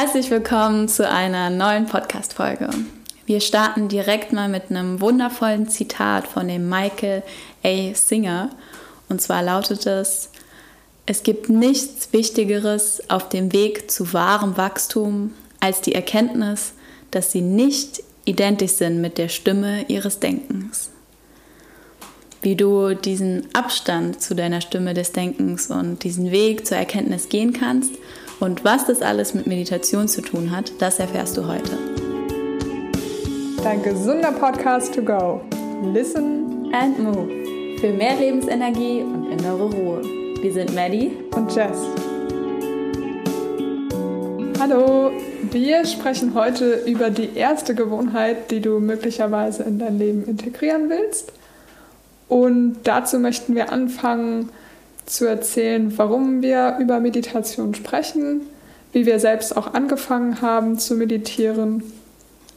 Herzlich willkommen zu einer neuen Podcast-Folge. Wir starten direkt mal mit einem wundervollen Zitat von dem Michael A. Singer. Und zwar lautet es: Es gibt nichts Wichtigeres auf dem Weg zu wahrem Wachstum als die Erkenntnis, dass sie nicht identisch sind mit der Stimme ihres Denkens. Wie du diesen Abstand zu deiner Stimme des Denkens und diesen Weg zur Erkenntnis gehen kannst und was das alles mit Meditation zu tun hat, das erfährst du heute. Dein gesunder Podcast to go. Listen and move. Für mehr Lebensenergie und innere Ruhe. Wir sind Maddie und Jess. Hallo, wir sprechen heute über die erste Gewohnheit, die du möglicherweise in dein Leben integrieren willst. Und dazu möchten wir anfangen zu erzählen, warum wir über Meditation sprechen, wie wir selbst auch angefangen haben zu meditieren,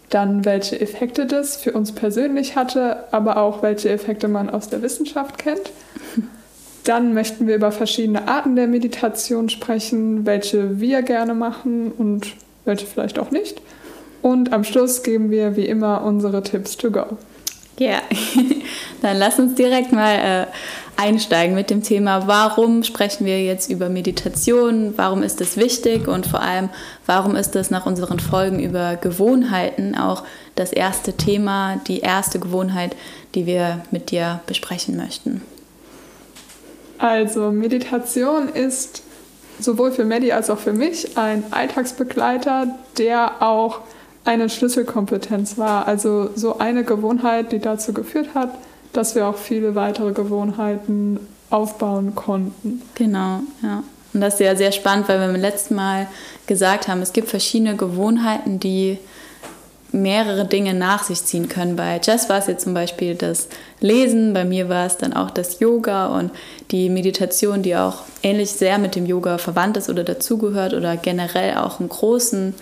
dann welche Effekte das für uns persönlich hatte, aber auch welche Effekte man aus der Wissenschaft kennt. Dann möchten wir über verschiedene Arten der Meditation sprechen, welche wir gerne machen und welche vielleicht auch nicht. Und am Schluss geben wir wie immer unsere Tipps to go. Ja, dann lass uns direkt mal äh, einsteigen mit dem Thema, warum sprechen wir jetzt über Meditation, warum ist das wichtig und vor allem, warum ist das nach unseren Folgen über Gewohnheiten auch das erste Thema, die erste Gewohnheit, die wir mit dir besprechen möchten. Also Meditation ist sowohl für Medi als auch für mich ein Alltagsbegleiter, der auch eine Schlüsselkompetenz war. Also so eine Gewohnheit, die dazu geführt hat, dass wir auch viele weitere Gewohnheiten aufbauen konnten. Genau, ja. Und das ist ja sehr spannend, weil wir beim letzten Mal gesagt haben, es gibt verschiedene Gewohnheiten, die mehrere Dinge nach sich ziehen können. Bei Jess war es jetzt zum Beispiel das Lesen, bei mir war es dann auch das Yoga und die Meditation, die auch ähnlich sehr mit dem Yoga verwandt ist oder dazugehört oder generell auch einen großen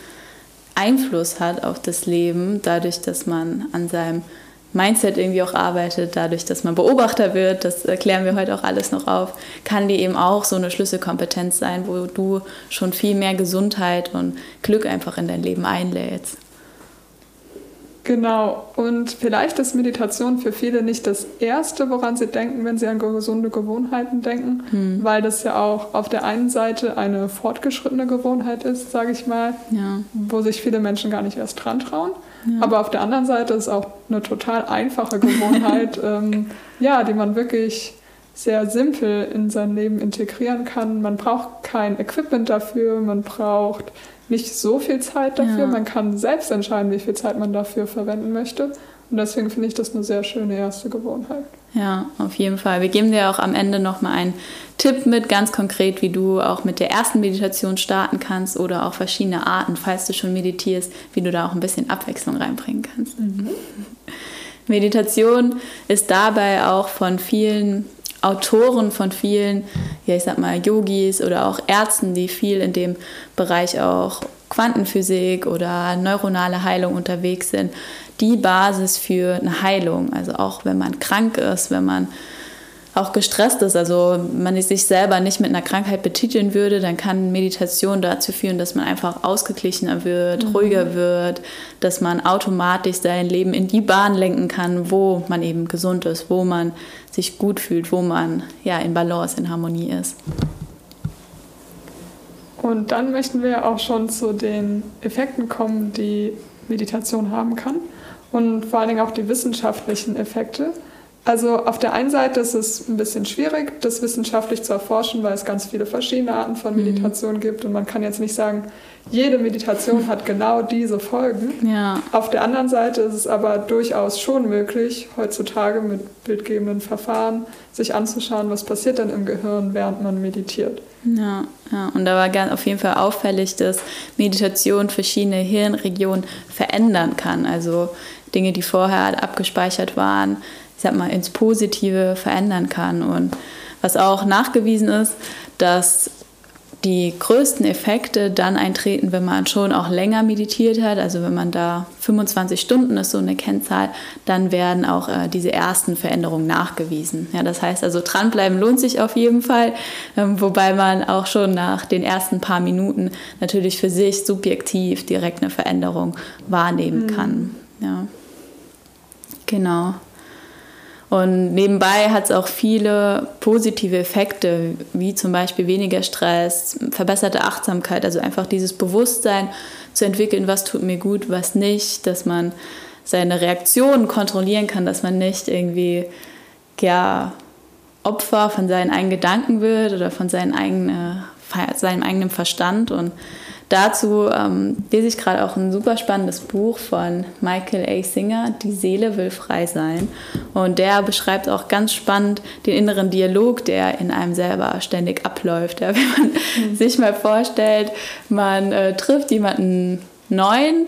Einfluss hat auf das Leben, dadurch, dass man an seinem Mindset irgendwie auch arbeitet, dadurch, dass man Beobachter wird, das erklären wir heute auch alles noch auf, kann die eben auch so eine Schlüsselkompetenz sein, wo du schon viel mehr Gesundheit und Glück einfach in dein Leben einlädst. Genau, und vielleicht ist Meditation für viele nicht das Erste, woran sie denken, wenn sie an gesunde Gewohnheiten denken, hm. weil das ja auch auf der einen Seite eine fortgeschrittene Gewohnheit ist, sage ich mal, ja. wo sich viele Menschen gar nicht erst dran trauen. Ja. Aber auf der anderen Seite ist auch eine total einfache Gewohnheit, ähm, ja, die man wirklich sehr simpel in sein Leben integrieren kann. Man braucht kein Equipment dafür, man braucht nicht so viel Zeit dafür. Ja. Man kann selbst entscheiden, wie viel Zeit man dafür verwenden möchte. Und deswegen finde ich das eine sehr schöne erste Gewohnheit. Ja, auf jeden Fall. Wir geben dir auch am Ende nochmal einen Tipp mit, ganz konkret, wie du auch mit der ersten Meditation starten kannst oder auch verschiedene Arten, falls du schon meditierst, wie du da auch ein bisschen Abwechslung reinbringen kannst. Mhm. Meditation ist dabei auch von vielen Autoren von vielen, ja ich sag mal Yogis oder auch Ärzten, die viel in dem Bereich auch Quantenphysik oder neuronale Heilung unterwegs sind, die Basis für eine Heilung. Also auch wenn man krank ist, wenn man auch gestresst ist, also man sich selber nicht mit einer Krankheit betiteln würde, dann kann Meditation dazu führen, dass man einfach ausgeglichener wird, mhm. ruhiger wird, dass man automatisch sein Leben in die Bahn lenken kann, wo man eben gesund ist, wo man sich gut fühlt, wo man ja in Balance, in Harmonie ist. Und dann möchten wir auch schon zu den Effekten kommen, die Meditation haben kann und vor allen Dingen auch die wissenschaftlichen Effekte. Also auf der einen Seite ist es ein bisschen schwierig, das wissenschaftlich zu erforschen, weil es ganz viele verschiedene Arten von mhm. Meditation mhm. gibt und man kann jetzt nicht sagen, jede Meditation hat genau diese Folgen. Ja. Auf der anderen Seite ist es aber durchaus schon möglich, heutzutage mit bildgebenden Verfahren sich anzuschauen, was passiert denn im Gehirn, während man meditiert. Ja, ja. und da war ganz auf jeden Fall auffällig, dass Meditation verschiedene Hirnregionen verändern kann. Also Dinge, die vorher abgespeichert waren, ich sag mal, ins Positive verändern kann. Und was auch nachgewiesen ist, dass die größten Effekte dann eintreten, wenn man schon auch länger meditiert hat. Also wenn man da 25 Stunden ist so eine Kennzahl, dann werden auch äh, diese ersten Veränderungen nachgewiesen. Ja, das heißt also dranbleiben lohnt sich auf jeden Fall, ähm, wobei man auch schon nach den ersten paar Minuten natürlich für sich subjektiv direkt eine Veränderung wahrnehmen mhm. kann. Ja, genau. Und nebenbei hat es auch viele positive Effekte, wie zum Beispiel weniger Stress, verbesserte Achtsamkeit, also einfach dieses Bewusstsein zu entwickeln, was tut mir gut, was nicht, dass man seine Reaktionen kontrollieren kann, dass man nicht irgendwie ja, Opfer von seinen eigenen Gedanken wird oder von seinen eigenen, seinem eigenen Verstand. Und Dazu ähm, lese ich gerade auch ein super spannendes Buch von Michael A. Singer, Die Seele will frei sein. Und der beschreibt auch ganz spannend den inneren Dialog, der in einem selber ständig abläuft. Ja, wenn man mhm. sich mal vorstellt, man äh, trifft jemanden neuen,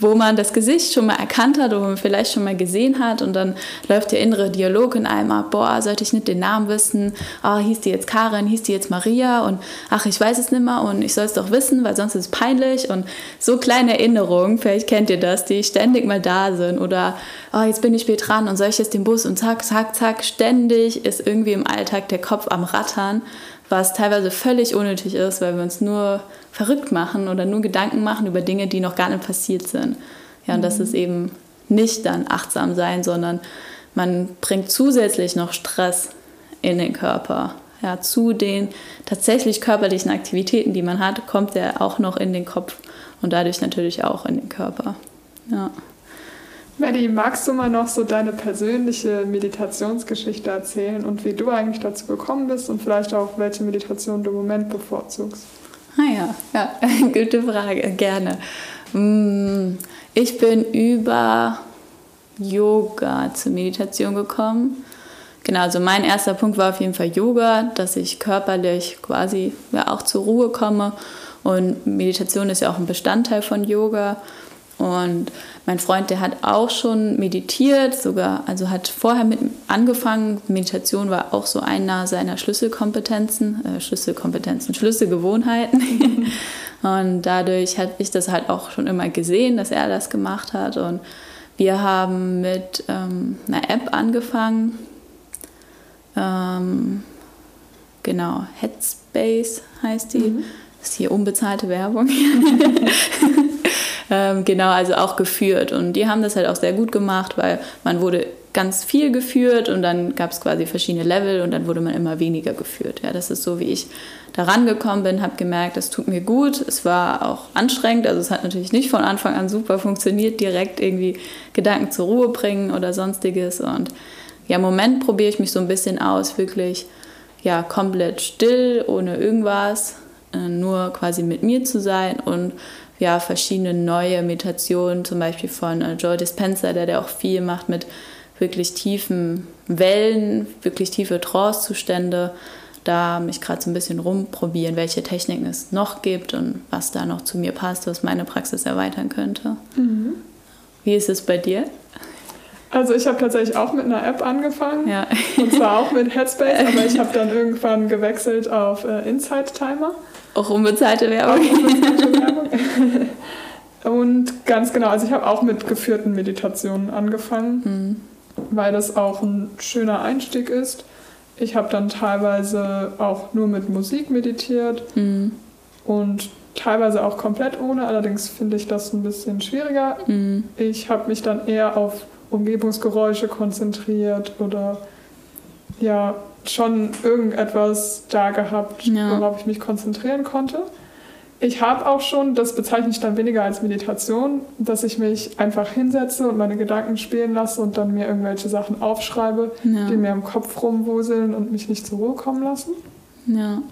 wo man das Gesicht schon mal erkannt hat oder man vielleicht schon mal gesehen hat und dann läuft der innere Dialog in einem ab, boah, sollte ich nicht den Namen wissen, ah, hieß die jetzt Karin, hieß die jetzt Maria? Und ach, ich weiß es nicht mehr und ich soll es doch wissen, weil sonst ist es peinlich. Und so kleine Erinnerungen, vielleicht kennt ihr das, die ständig mal da sind oder oh, jetzt bin ich spät dran und soll ich jetzt den Bus und zack, zack, zack, ständig ist irgendwie im Alltag der Kopf am Rattern was teilweise völlig unnötig ist, weil wir uns nur verrückt machen oder nur Gedanken machen über Dinge, die noch gar nicht passiert sind. Ja, und mhm. das ist eben nicht dann achtsam sein, sondern man bringt zusätzlich noch Stress in den Körper. Ja, zu den tatsächlich körperlichen Aktivitäten, die man hat, kommt er auch noch in den Kopf und dadurch natürlich auch in den Körper. Ja. Maddie, magst du mal noch so deine persönliche Meditationsgeschichte erzählen und wie du eigentlich dazu gekommen bist und vielleicht auch, welche Meditation du im Moment bevorzugst? Ah ja, ja, gute Frage, gerne. Mm, ich bin über Yoga zur Meditation gekommen. Genau, also mein erster Punkt war auf jeden Fall Yoga, dass ich körperlich quasi ja, auch zur Ruhe komme. Und Meditation ist ja auch ein Bestandteil von Yoga. Und mein Freund, der hat auch schon meditiert, sogar, also hat vorher mit angefangen. Meditation war auch so einer seiner Schlüsselkompetenzen, äh, Schlüsselkompetenzen, Schlüsselgewohnheiten. und dadurch habe ich das halt auch schon immer gesehen, dass er das gemacht hat. Und wir haben mit ähm, einer App angefangen. Ähm, genau, Headspace heißt die. Mhm. Das ist hier unbezahlte Werbung. Ähm, genau, also auch geführt. Und die haben das halt auch sehr gut gemacht, weil man wurde ganz viel geführt und dann gab es quasi verschiedene Level und dann wurde man immer weniger geführt. Ja, das ist so, wie ich da rangekommen bin, habe gemerkt, das tut mir gut. Es war auch anstrengend, also es hat natürlich nicht von Anfang an super funktioniert, direkt irgendwie Gedanken zur Ruhe bringen oder sonstiges. Und ja, im Moment probiere ich mich so ein bisschen aus, wirklich ja, komplett still, ohne irgendwas, äh, nur quasi mit mir zu sein und ja, verschiedene neue Meditationen, zum Beispiel von äh, Joe Dispenza, der, der auch viel macht mit wirklich tiefen Wellen, wirklich tiefe Trance-Zustände. Da mich gerade so ein bisschen rumprobieren, welche Techniken es noch gibt und was da noch zu mir passt, was meine Praxis erweitern könnte. Mhm. Wie ist es bei dir? Also ich habe tatsächlich auch mit einer App angefangen. Ja. Und zwar auch mit Headspace, aber ich habe dann irgendwann gewechselt auf äh, Insight Timer. Auch unbezahlte Werbung. Auch unbezahlte Werbung. Und ganz genau, also ich habe auch mit geführten Meditationen angefangen, mhm. weil das auch ein schöner Einstieg ist. Ich habe dann teilweise auch nur mit Musik meditiert mhm. und teilweise auch komplett ohne. Allerdings finde ich das ein bisschen schwieriger. Mhm. Ich habe mich dann eher auf Umgebungsgeräusche konzentriert oder ja, schon irgendetwas da gehabt, ja. worauf ich mich konzentrieren konnte. Ich habe auch schon, das bezeichne ich dann weniger als Meditation, dass ich mich einfach hinsetze und meine Gedanken spielen lasse und dann mir irgendwelche Sachen aufschreibe, ja. die mir im Kopf rumwuseln und mich nicht zur Ruhe kommen lassen. Ja.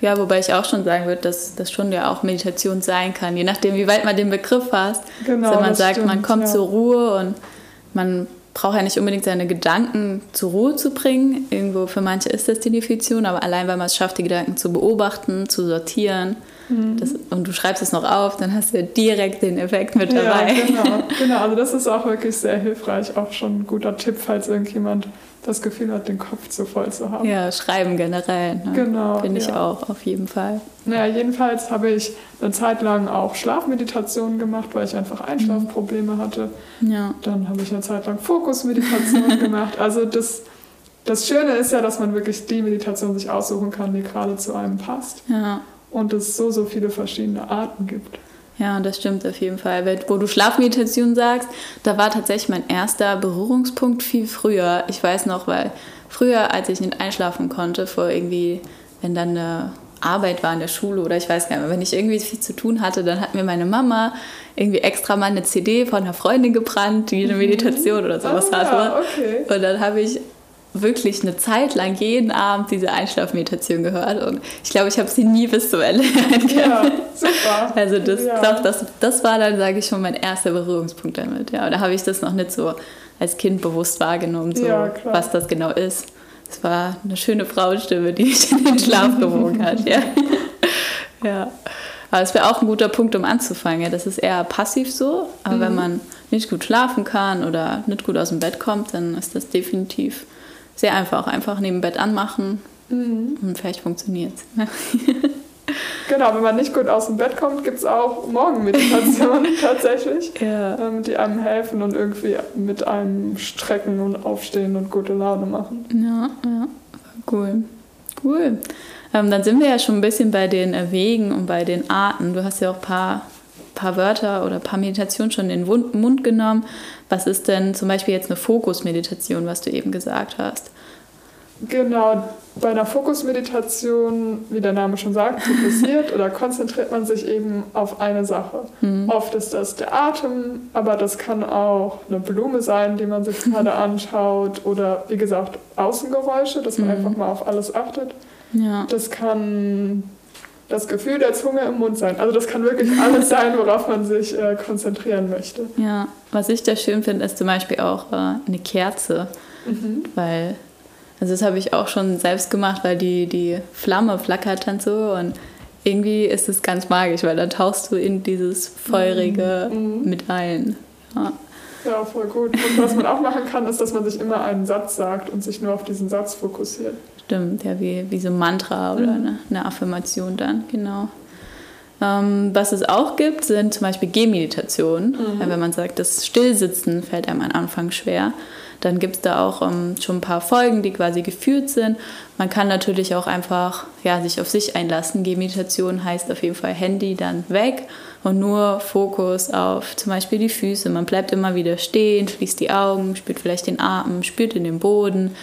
Ja, wobei ich auch schon sagen würde, dass das schon ja auch Meditation sein kann, je nachdem, wie weit man den Begriff fasst. Genau, also man sagt, stimmt, man kommt ja. zur Ruhe und man braucht ja nicht unbedingt seine Gedanken zur Ruhe zu bringen. Irgendwo für manche ist das die Definition, aber allein weil man es schafft, die Gedanken zu beobachten, zu sortieren, Mhm. Das, und du schreibst es noch auf, dann hast du direkt den Effekt mit dabei. Ja, genau, genau. Also das ist auch wirklich sehr hilfreich. Auch schon ein guter Tipp, falls irgendjemand das Gefühl hat, den Kopf zu voll zu haben. Ja, schreiben generell. Ne? Genau. Finde ich ja. auch, auf jeden Fall. Naja, jedenfalls habe ich eine Zeit lang auch Schlafmeditationen gemacht, weil ich einfach Einschlafprobleme hatte. Ja. Dann habe ich eine Zeit lang Fokusmeditationen gemacht. Also das, das Schöne ist ja, dass man wirklich die Meditation sich aussuchen kann, die gerade zu einem passt. Ja. Und es so, so viele verschiedene Arten gibt. Ja, das stimmt auf jeden Fall. Weil, Wo du Schlafmeditation sagst, da war tatsächlich mein erster Berührungspunkt viel früher. Ich weiß noch, weil früher, als ich nicht einschlafen konnte, vor irgendwie, wenn dann eine Arbeit war in der Schule oder ich weiß gar nicht mehr, wenn ich irgendwie viel zu tun hatte, dann hat mir meine Mama irgendwie extra mal eine CD von einer Freundin gebrannt, die eine mhm. Meditation oder sowas ah, hatte. Okay. Und dann habe ich wirklich eine Zeit lang jeden Abend diese Einschlafmeditation gehört und ich glaube, ich habe sie nie bis zum Ende gehört. Ja, super. Also das, ja. doch, das, das war dann, sage ich schon, mein erster Berührungspunkt damit. Ja, da habe ich das noch nicht so als Kind bewusst wahrgenommen, so, ja, was das genau ist. Es war eine schöne Frauenstimme, die mich in den Schlaf gewogen hat. Ja. ja. Aber es wäre auch ein guter Punkt, um anzufangen. Das ist eher passiv so, aber mhm. wenn man nicht gut schlafen kann oder nicht gut aus dem Bett kommt, dann ist das definitiv sehr einfach. Einfach neben Bett anmachen mhm. und vielleicht funktioniert es. Genau, wenn man nicht gut aus dem Bett kommt, gibt es auch Morgenmeditationen tatsächlich, ja. ähm, die einem helfen und irgendwie mit einem strecken und aufstehen und gute Laune machen. Ja, ja, cool. Cool. Ähm, dann sind wir ja schon ein bisschen bei den Wegen und bei den Arten. Du hast ja auch ein paar, paar Wörter oder ein paar Meditationen schon in den Mund genommen. Was ist denn zum Beispiel jetzt eine Fokusmeditation, was du eben gesagt hast? Genau, bei einer Fokusmeditation, wie der Name schon sagt, fokussiert oder konzentriert man sich eben auf eine Sache. Mhm. Oft ist das der Atem, aber das kann auch eine Blume sein, die man sich gerade anschaut oder wie gesagt Außengeräusche, dass man mhm. einfach mal auf alles achtet. Ja. Das kann das Gefühl der Zunge im Mund sein. Also das kann wirklich alles sein, worauf man sich äh, konzentrieren möchte. Ja, was ich da schön finde, ist zum Beispiel auch äh, eine Kerze, mhm. weil also das habe ich auch schon selbst gemacht, weil die, die Flamme flackert dann so und irgendwie ist es ganz magisch, weil dann tauchst du in dieses Feurige mhm. mit ein. Ja. Ja, voll gut. Und was man auch machen kann, ist, dass man sich immer einen Satz sagt und sich nur auf diesen Satz fokussiert. Stimmt, ja, wie, wie so ein Mantra oder mhm. eine, eine, Affirmation dann, genau. Ähm, was es auch gibt, sind zum Beispiel Gehmeditationen. Mhm. Wenn man sagt, das Stillsitzen fällt einem am Anfang schwer dann gibt es da auch ähm, schon ein paar Folgen, die quasi geführt sind. Man kann natürlich auch einfach ja, sich auf sich einlassen. Gehmeditation heißt auf jeden Fall Handy dann weg und nur Fokus auf zum Beispiel die Füße. Man bleibt immer wieder stehen, schließt die Augen, spürt vielleicht den Atem, spürt in den Boden.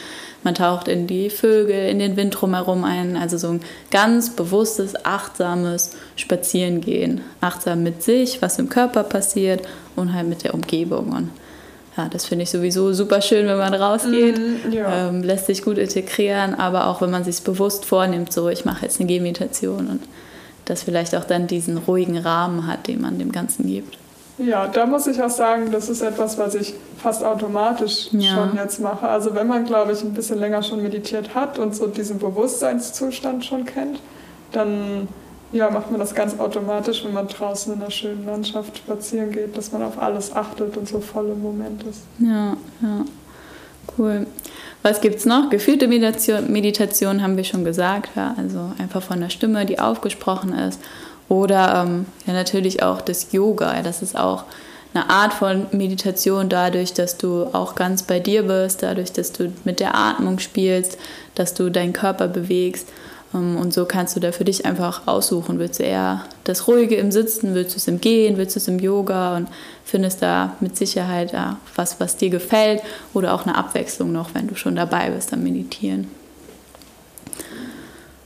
Man taucht in die Vögel, in den Wind drumherum ein. Also so ein ganz bewusstes, achtsames Spazierengehen. Achtsam mit sich, was im Körper passiert und halt mit der Umgebung. Und ja, das finde ich sowieso super schön, wenn man rausgeht. Mm, ja. ähm, lässt sich gut integrieren, aber auch wenn man sich bewusst vornimmt, so ich mache jetzt eine Gehmeditation und das vielleicht auch dann diesen ruhigen Rahmen hat, den man dem Ganzen gibt. Ja, da muss ich auch sagen, das ist etwas, was ich fast automatisch ja. schon jetzt mache. Also wenn man, glaube ich, ein bisschen länger schon meditiert hat und so diesen Bewusstseinszustand schon kennt, dann ja, macht man das ganz automatisch, wenn man draußen in einer schönen Landschaft spazieren geht, dass man auf alles achtet und so voll im Moment ist. Ja, ja. Cool. Was gibt es noch? Gefühlte Meditation, Meditation haben wir schon gesagt, ja, also einfach von der Stimme, die aufgesprochen ist. Oder ähm, ja, natürlich auch das Yoga. Das ist auch eine Art von Meditation dadurch, dass du auch ganz bei dir bist, dadurch, dass du mit der Atmung spielst, dass du deinen Körper bewegst. Ähm, und so kannst du da für dich einfach aussuchen. Willst du eher das Ruhige im Sitzen, willst du es im Gehen, willst du es im Yoga und findest da mit Sicherheit was, was dir gefällt oder auch eine Abwechslung noch, wenn du schon dabei bist am Meditieren.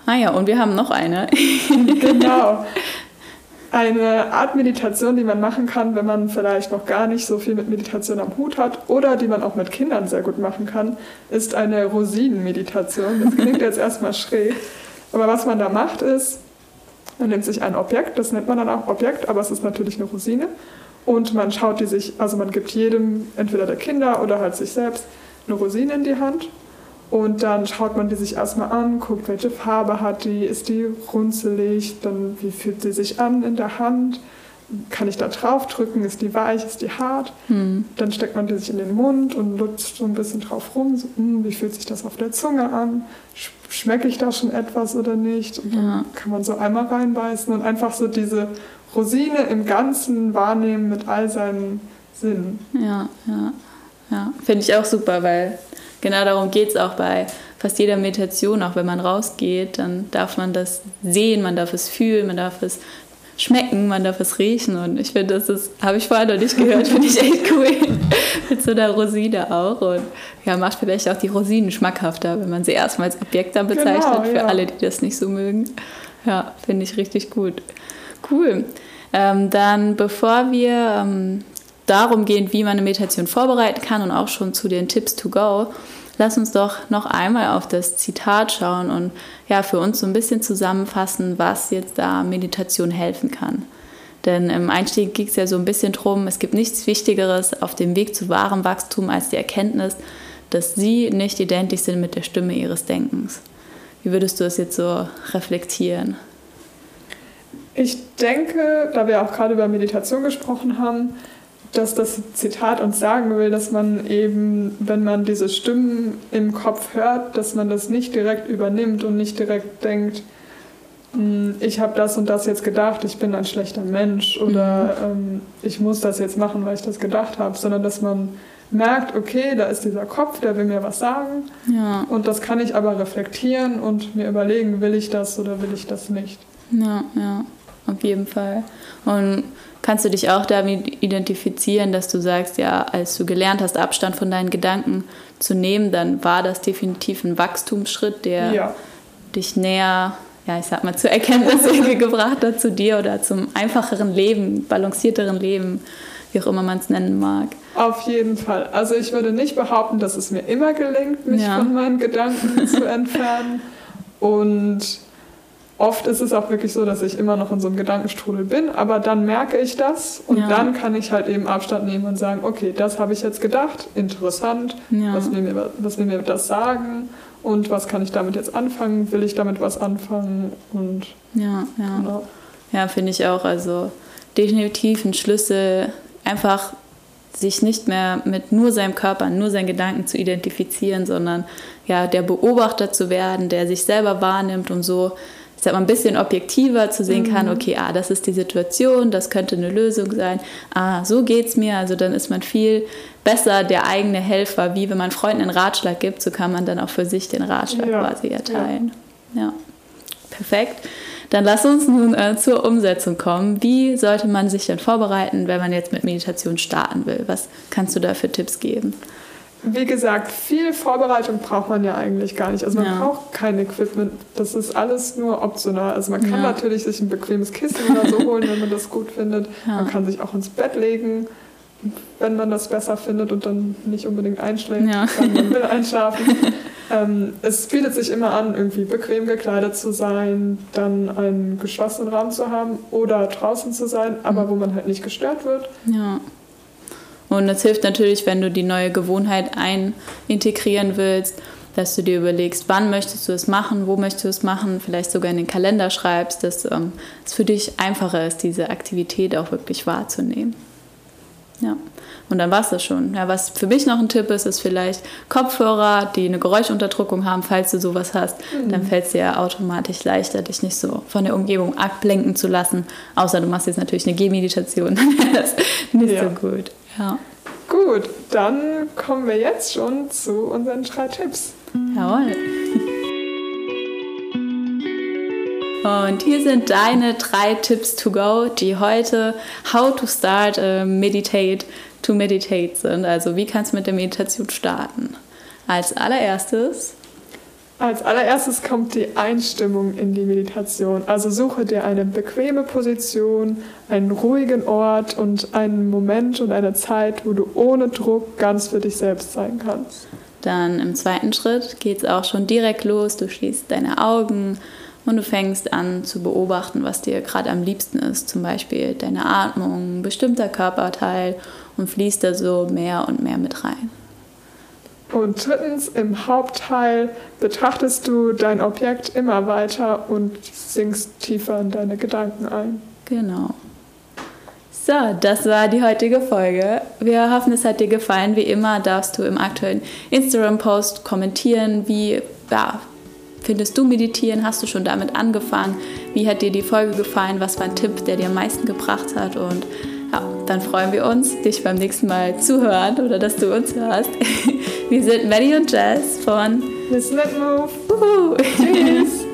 Ah ja, und wir haben noch eine. genau. Eine Art Meditation, die man machen kann, wenn man vielleicht noch gar nicht so viel mit Meditation am Hut hat oder die man auch mit Kindern sehr gut machen kann, ist eine Rosinenmeditation. Das klingt jetzt erstmal schräg, aber was man da macht ist, man nimmt sich ein Objekt, das nennt man dann auch Objekt, aber es ist natürlich eine Rosine. Und man schaut die sich, also man gibt jedem, entweder der Kinder oder halt sich selbst, eine Rosine in die Hand. Und dann schaut man die sich erstmal an, guckt, welche Farbe hat die, ist die runzelig, dann wie fühlt sie sich an in der Hand, kann ich da drauf drücken, ist die weich, ist die hart. Hm. Dann steckt man die sich in den Mund und lutscht so ein bisschen drauf rum, so, hm, wie fühlt sich das auf der Zunge an, schmecke ich da schon etwas oder nicht. Und dann ja. kann man so einmal reinbeißen und einfach so diese Rosine im Ganzen wahrnehmen mit all seinen Sinnen. Ja, ja, ja. Finde ich auch super, weil genau darum geht es auch bei fast jeder Meditation, auch wenn man rausgeht, dann darf man das sehen, man darf es fühlen, man darf es schmecken, man darf es riechen und ich finde, das ist, habe ich vorher noch nicht gehört, finde ich echt cool. Mit so einer Rosine auch und ja, macht vielleicht auch die Rosinen schmackhafter, wenn man sie erstmal als Objekt dann bezeichnet, genau, für alle, die das nicht so mögen. Ja, finde ich richtig gut. Cool. Ähm, dann, bevor wir ähm, darum gehen, wie man eine Meditation vorbereiten kann und auch schon zu den Tipps to go, lass uns doch noch einmal auf das Zitat schauen und ja, für uns so ein bisschen zusammenfassen, was jetzt da Meditation helfen kann. Denn im Einstieg ging es ja so ein bisschen drum, es gibt nichts Wichtigeres auf dem Weg zu wahrem Wachstum als die Erkenntnis, dass sie nicht identisch sind mit der Stimme ihres Denkens. Wie würdest du es jetzt so reflektieren? Ich denke, da wir auch gerade über Meditation gesprochen haben, dass das Zitat uns sagen will, dass man eben, wenn man diese Stimmen im Kopf hört, dass man das nicht direkt übernimmt und nicht direkt denkt, hm, ich habe das und das jetzt gedacht, ich bin ein schlechter Mensch oder mhm. ähm, ich muss das jetzt machen, weil ich das gedacht habe, sondern dass man merkt, okay, da ist dieser Kopf, der will mir was sagen ja. und das kann ich aber reflektieren und mir überlegen, will ich das oder will ich das nicht. Ja, ja, auf jeden Fall. Und kannst du dich auch damit identifizieren, dass du sagst, ja, als du gelernt hast, Abstand von deinen Gedanken zu nehmen, dann war das definitiv ein Wachstumsschritt, der ja. dich näher, ja, ich sag mal, zur Erkenntnis gebracht hat zu dir oder zum einfacheren Leben, balancierteren Leben, wie auch immer man es nennen mag. Auf jeden Fall. Also ich würde nicht behaupten, dass es mir immer gelingt, mich ja. von meinen Gedanken zu entfernen. Und oft ist es auch wirklich so, dass ich immer noch in so einem Gedankenstrudel bin, aber dann merke ich das und ja. dann kann ich halt eben Abstand nehmen und sagen, okay, das habe ich jetzt gedacht, interessant, ja. was, will mir, was will mir das sagen und was kann ich damit jetzt anfangen, will ich damit was anfangen und ja, ja. Genau. Ja, finde ich auch, also definitiv ein Schlüssel, einfach sich nicht mehr mit nur seinem Körper, nur seinen Gedanken zu identifizieren, sondern ja, der Beobachter zu werden, der sich selber wahrnimmt und so ich sag mal, ein bisschen objektiver zu sehen kann, mhm. okay, ah, das ist die Situation, das könnte eine Lösung sein, ah, so geht's mir, also dann ist man viel besser der eigene Helfer, wie wenn man Freunden einen Ratschlag gibt, so kann man dann auch für sich den Ratschlag ja. quasi erteilen. Ja. ja. perfekt. Dann lass uns nun äh, zur Umsetzung kommen. Wie sollte man sich denn vorbereiten, wenn man jetzt mit Meditation starten will? Was kannst du da für Tipps geben? Wie gesagt, viel Vorbereitung braucht man ja eigentlich gar nicht. Also man ja. braucht kein Equipment. Das ist alles nur optional. Also man kann ja. natürlich sich ein bequemes Kissen oder so holen, wenn man das gut findet. Ja. Man kann sich auch ins Bett legen, wenn man das besser findet und dann nicht unbedingt einschläft, ja. dann man will einschlafen. ähm, es bietet sich immer an, irgendwie bequem gekleidet zu sein, dann einen geschlossenen Raum zu haben oder draußen zu sein, aber mhm. wo man halt nicht gestört wird. Ja. Und es hilft natürlich, wenn du die neue Gewohnheit einintegrieren willst, dass du dir überlegst, wann möchtest du es machen, wo möchtest du es machen, vielleicht sogar in den Kalender schreibst, dass ähm, es für dich einfacher ist, diese Aktivität auch wirklich wahrzunehmen. Ja, und dann war es das schon. Ja, was für mich noch ein Tipp ist, ist vielleicht Kopfhörer, die eine Geräuschunterdrückung haben, falls du sowas hast. Mhm. Dann fällt es dir ja automatisch leichter, dich nicht so von der Umgebung ablenken zu lassen. Außer du machst jetzt natürlich eine Gehmeditation, dann wäre das nicht ja. so gut. Ja. Gut, dann kommen wir jetzt schon zu unseren drei Tipps. Jawohl. Und hier sind deine drei Tipps to go, die heute How to Start uh, Meditate to Meditate sind. Also wie kannst du mit der Meditation starten? Als allererstes als allererstes kommt die Einstimmung in die Meditation. Also suche dir eine bequeme Position, einen ruhigen Ort und einen Moment und eine Zeit, wo du ohne Druck ganz für dich selbst sein kannst. Dann im zweiten Schritt geht es auch schon direkt los. Du schließt deine Augen und du fängst an zu beobachten, was dir gerade am liebsten ist. Zum Beispiel deine Atmung, bestimmter Körperteil und fließt da so mehr und mehr mit rein. Und drittens, im Hauptteil betrachtest du dein Objekt immer weiter und sinkst tiefer in deine Gedanken ein. Genau. So, das war die heutige Folge. Wir hoffen, es hat dir gefallen. Wie immer darfst du im aktuellen Instagram-Post kommentieren, wie ja, findest du meditieren? Hast du schon damit angefangen? Wie hat dir die Folge gefallen? Was war ein Tipp, der dir am meisten gebracht hat? Und ja, dann freuen wir uns, dich beim nächsten Mal zu hören oder dass du uns hörst. Wir sind Maddie und Jess von Listen and Move. Tschüss.